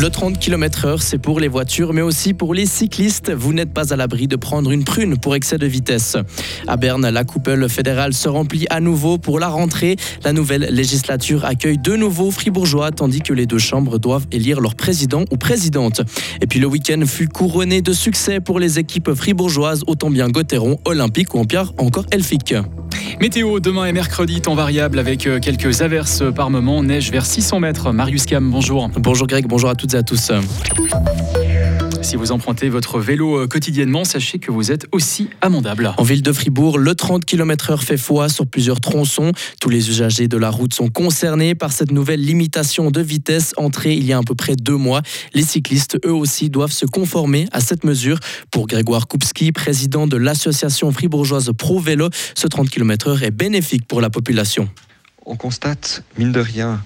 Le 30 km/h, c'est pour les voitures, mais aussi pour les cyclistes. Vous n'êtes pas à l'abri de prendre une prune pour excès de vitesse. À Berne, la coupole fédérale se remplit à nouveau pour la rentrée. La nouvelle législature accueille de nouveaux fribourgeois, tandis que les deux chambres doivent élire leur président ou présidente. Et puis le week-end fut couronné de succès pour les équipes fribourgeoises, autant bien Gauthieron, Olympique ou encore Elfic. Météo, demain et mercredi, temps variable avec euh, quelques averses par moment, neige vers 600 mètres. Marius Cam, bonjour. Bonjour Greg, bonjour à toutes et à tous. Si vous empruntez votre vélo euh, quotidiennement, sachez que vous êtes aussi amendable. En ville de Fribourg, le 30 km/h fait foi sur plusieurs tronçons. Tous les usagers de la route sont concernés par cette nouvelle limitation de vitesse entrée il y a à peu près deux mois. Les cyclistes, eux aussi, doivent se conformer à cette mesure. Pour Grégoire Koupski, président de l'association fribourgeoise Pro Vélo, ce 30 km/h est bénéfique pour la population on constate, mine de rien,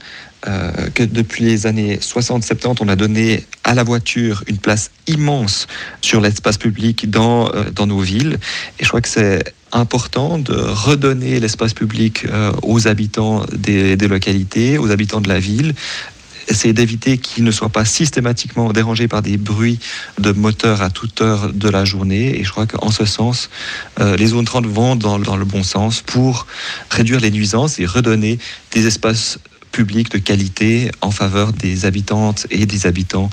euh, que depuis les années 60-70, on a donné à la voiture une place immense sur l'espace public dans, euh, nos villes. Et je crois que c'est important de redonner l'espace public euh, aux habitants des, localités, aux habitants de la ville, essayer d'éviter qu'ils ne soient pas systématiquement dérangés par des bruits de moteurs à toute heure de la journée. Et je crois qu'en ce sens, euh, les zones 30 vont dans, le bon sens pour réduire les nuisances et redonner des espaces publics de qualité en faveur des habitantes et des habitants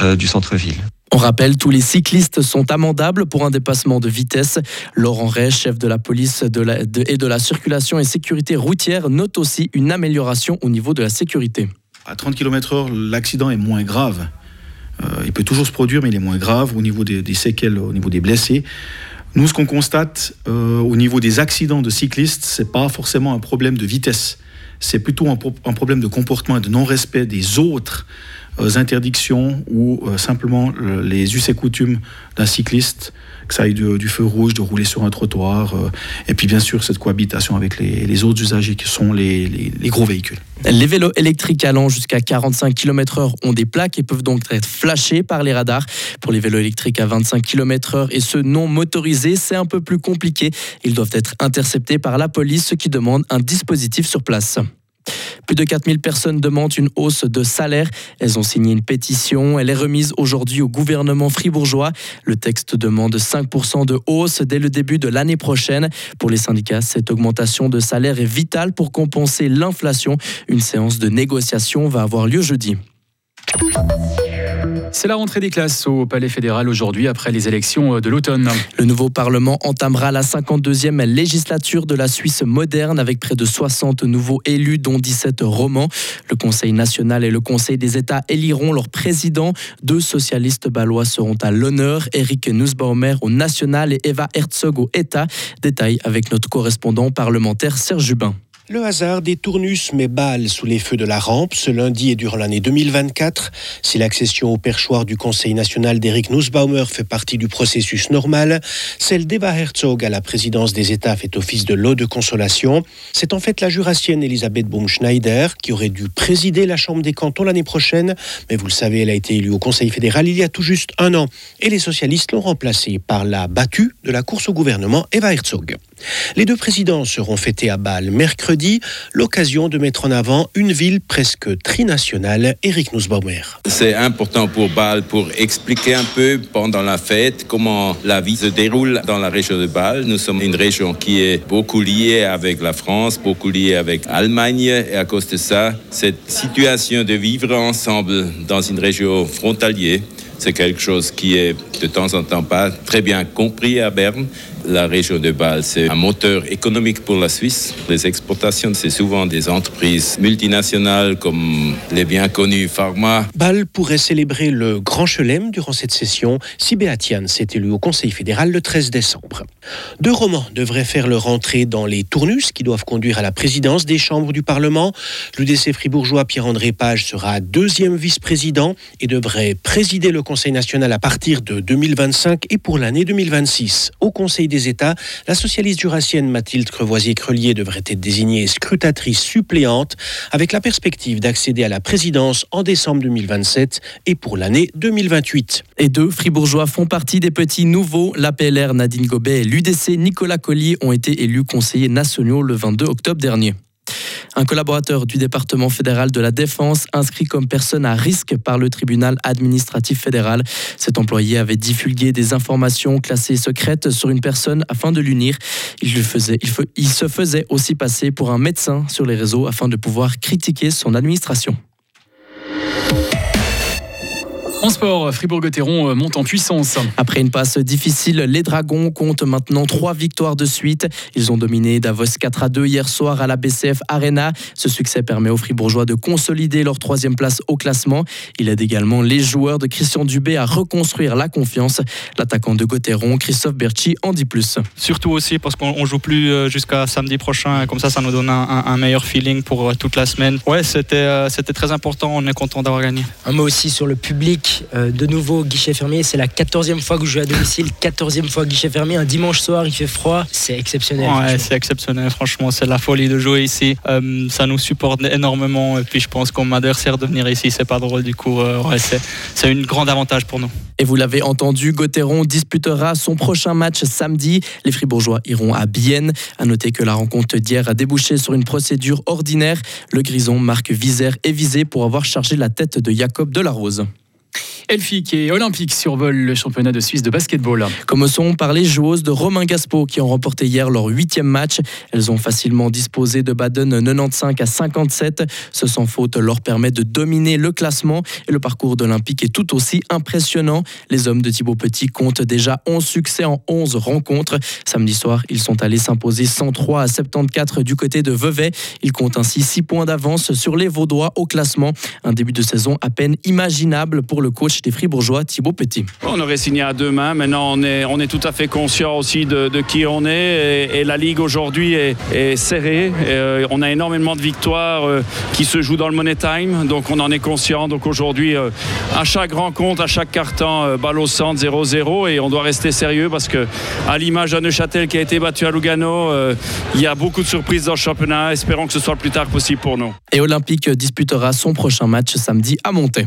euh, du centre-ville. On rappelle, tous les cyclistes sont amendables pour un dépassement de vitesse. Laurent Ray, chef de la police et de la circulation et sécurité routière, note aussi une amélioration au niveau de la sécurité. À 30 km/h, l'accident est moins grave. Euh, il peut toujours se produire, mais il est moins grave au niveau des, séquelles, au niveau des blessés. Nous, ce qu'on constate euh, au niveau des accidents de cyclistes, c'est pas forcément un problème de vitesse. C'est plutôt un, un, problème de comportement et de non-respect des autres interdictions ou euh, simplement le, les us et coutumes d'un cycliste, que ça aille du, feu rouge, de rouler sur un trottoir, euh, et puis bien sûr cette cohabitation avec les, autres usagers qui sont les, les, les, gros véhicules. Les vélos électriques allant jusqu'à 45 km/h ont des plaques et peuvent donc être flashés par les radars. Pour les vélos électriques à 25 km/h et ceux non motorisés, c'est un peu plus compliqué. Ils doivent être interceptés par la police, ce qui demande un dispositif sur place. Plus de 4000 personnes demandent une hausse de salaire. Elles ont signé une pétition. Elle est remise aujourd'hui au gouvernement fribourgeois. Le texte demande 5% de hausse dès le début de l'année prochaine. Pour les syndicats, cette augmentation de salaire est vitale pour compenser l'inflation. Une séance de négociation va avoir lieu jeudi. C'est la rentrée des classes au Palais fédéral aujourd'hui après les élections de l'automne. Le nouveau Parlement entamera la 52e législature de la Suisse moderne avec près de 60 nouveaux élus dont 17 romans. Le Conseil national et le Conseil des États éliront leur président. Deux socialistes balois seront à l'honneur, Eric Nussbaumer au national et Eva Herzog au État. Détail avec notre correspondant parlementaire Serge Jubin. Le hasard des tournus met balle sous les feux de la rampe ce lundi et durant l'année 2024. Si l'accession au perchoir du Conseil national d'Eric Nussbaumer fait partie du processus normal, celle d'Eva Herzog à la présidence des États fait office de lot de consolation. C'est en fait la jurassienne Elisabeth Baumschneider qui aurait dû présider la Chambre des cantons l'année prochaine, mais vous le savez, elle a été élue au Conseil fédéral il y a tout juste un an et les socialistes l'ont remplacée par la battue de la course au gouvernement Eva Herzog. Les deux présidents seront fêtés à Bâle mercredi, l'occasion de mettre en avant une ville presque trinationale, Eric Nussbaumer. C'est important pour Bâle pour expliquer un peu pendant la fête comment la vie se déroule dans la région de Bâle. Nous sommes une région qui est beaucoup liée avec la France, beaucoup liée avec l'Allemagne et à cause de ça, cette situation de vivre ensemble dans une région frontalière, c'est quelque chose qui est de temps en temps pas très bien compris à Berne. La région de Bâle, c'est un moteur économique pour la Suisse. Les exportations, c'est souvent des entreprises multinationales comme les bien connus Pharma. Bâle pourrait célébrer le Grand Chelem durant cette session si Béatiane s'est élu au Conseil fédéral le 13 décembre. Deux romans devraient faire leur entrée dans les tournus qui doivent conduire à la présidence des chambres du Parlement. L'UDC fribourgeois Pierre-André Page sera deuxième vice-président et devrait présider le Conseil national à partir de 2025 et pour l'année 2026. Au Conseil des États, la socialiste jurassienne Mathilde Crevoisier-Crelier devrait être désignée scrutatrice suppléante avec la perspective d'accéder à la présidence en décembre 2027 et pour l'année 2028. Et deux fribourgeois font partie des petits nouveaux. La PLR Nadine Gobet et l'UDC Nicolas Collier ont été élus conseillers nationaux le 22 octobre dernier. Un collaborateur du département fédéral de la Défense inscrit comme personne à risque par le tribunal administratif fédéral. Cet employé avait divulgué des informations classées secrètes sur une personne afin de l'unir. Il, il se faisait aussi passer pour un médecin sur les réseaux afin de pouvoir critiquer son administration. En sport, Fribourg-Gotteron euh, monte en puissance. Après une passe difficile, les Dragons comptent maintenant trois victoires de suite. Ils ont dominé Davos 4 à 2 hier soir à la BCF Arena. Ce succès permet aux Fribourgeois de consolider leur troisième place au classement. Il aide également les joueurs de Christian Dubé à reconstruire la confiance. L'attaquant de Gotteron, Christophe Berchi, en dit plus. Surtout aussi parce qu'on joue plus euh, jusqu'à samedi prochain. Comme ça, ça nous donne un, meilleur feeling pour euh, toute la semaine. Ouais, c'était c'était très important. On est content d'avoir gagné. Un mot aussi sur le public euh, de nouveau, guichet fermé. C'est la 14e fois que je joue à domicile, 14e fois guichet fermé. Un dimanche soir, il fait froid. C'est exceptionnel. Ouais, c'est exceptionnel. Franchement, c'est la folie de jouer ici. Euh, ça nous supporte énormément. Et puis, je pense qu'on m'adversaire de venir ici, c'est pas drôle. Du coup, euh, c'est un grand avantage pour nous. Et vous l'avez entendu, Gauthieron disputera son prochain match samedi. Les Fribourgeois iront à Bienne. À noter que la rencontre d'hier a débouché sur une procédure ordinaire. Le Grison, Marc Visère est visé pour avoir chargé la tête de Jacob Delarose. Elfique et Olympique survolent le championnat de Suisse de basketball. Comme sont par les joueuses de Romain Gaspo qui ont remporté hier leur huitième match. Elles ont facilement disposé de Baden 95 à 57. Ce sans faute leur permet de dominer le classement et le parcours d'Olympique est tout aussi impressionnant. Les hommes de Thibaut Petit comptent déjà 11 succès en 11 rencontres. Samedi soir, ils sont allés s'imposer 103 à 74 du côté de Vevey. Ils comptent ainsi 6 points d'avance sur les Vaudois au classement. Un début de saison à peine imaginable pour le coach des Fribourgeois, Thibaut Petit. On aurait signé à deux mains. Maintenant, on est, on est tout à fait conscient aussi de, qui on est. Et, la Ligue aujourd'hui est, serrée. Euh, on a énormément de victoires euh, qui se jouent dans le Money Time. Donc, on en est conscient. Donc, aujourd'hui, euh, à chaque rencontre, à chaque carton, balle au centre, 0-0. Et on doit rester sérieux parce que, à l'image de Neuchâtel qui a été battu à Lugano, il y a beaucoup de surprises dans le championnat. Espérons que ce soit le plus tard possible pour nous. Et Olympique disputera son prochain match samedi à Monté.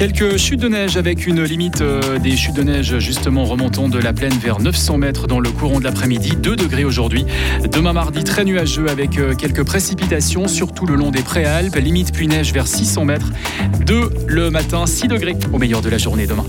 Quelques chutes de neige avec une limite euh, des chutes de neige justement remontant de la plaine vers 900 mètres dans le courant de l'après-midi. 2 degrés aujourd'hui. Demain mardi, très nuageux avec euh, quelques précipitations, surtout le long des préalpes. Limite puis neige vers 600 mètres. 2 le matin, 6 degrés au meilleur de la journée demain.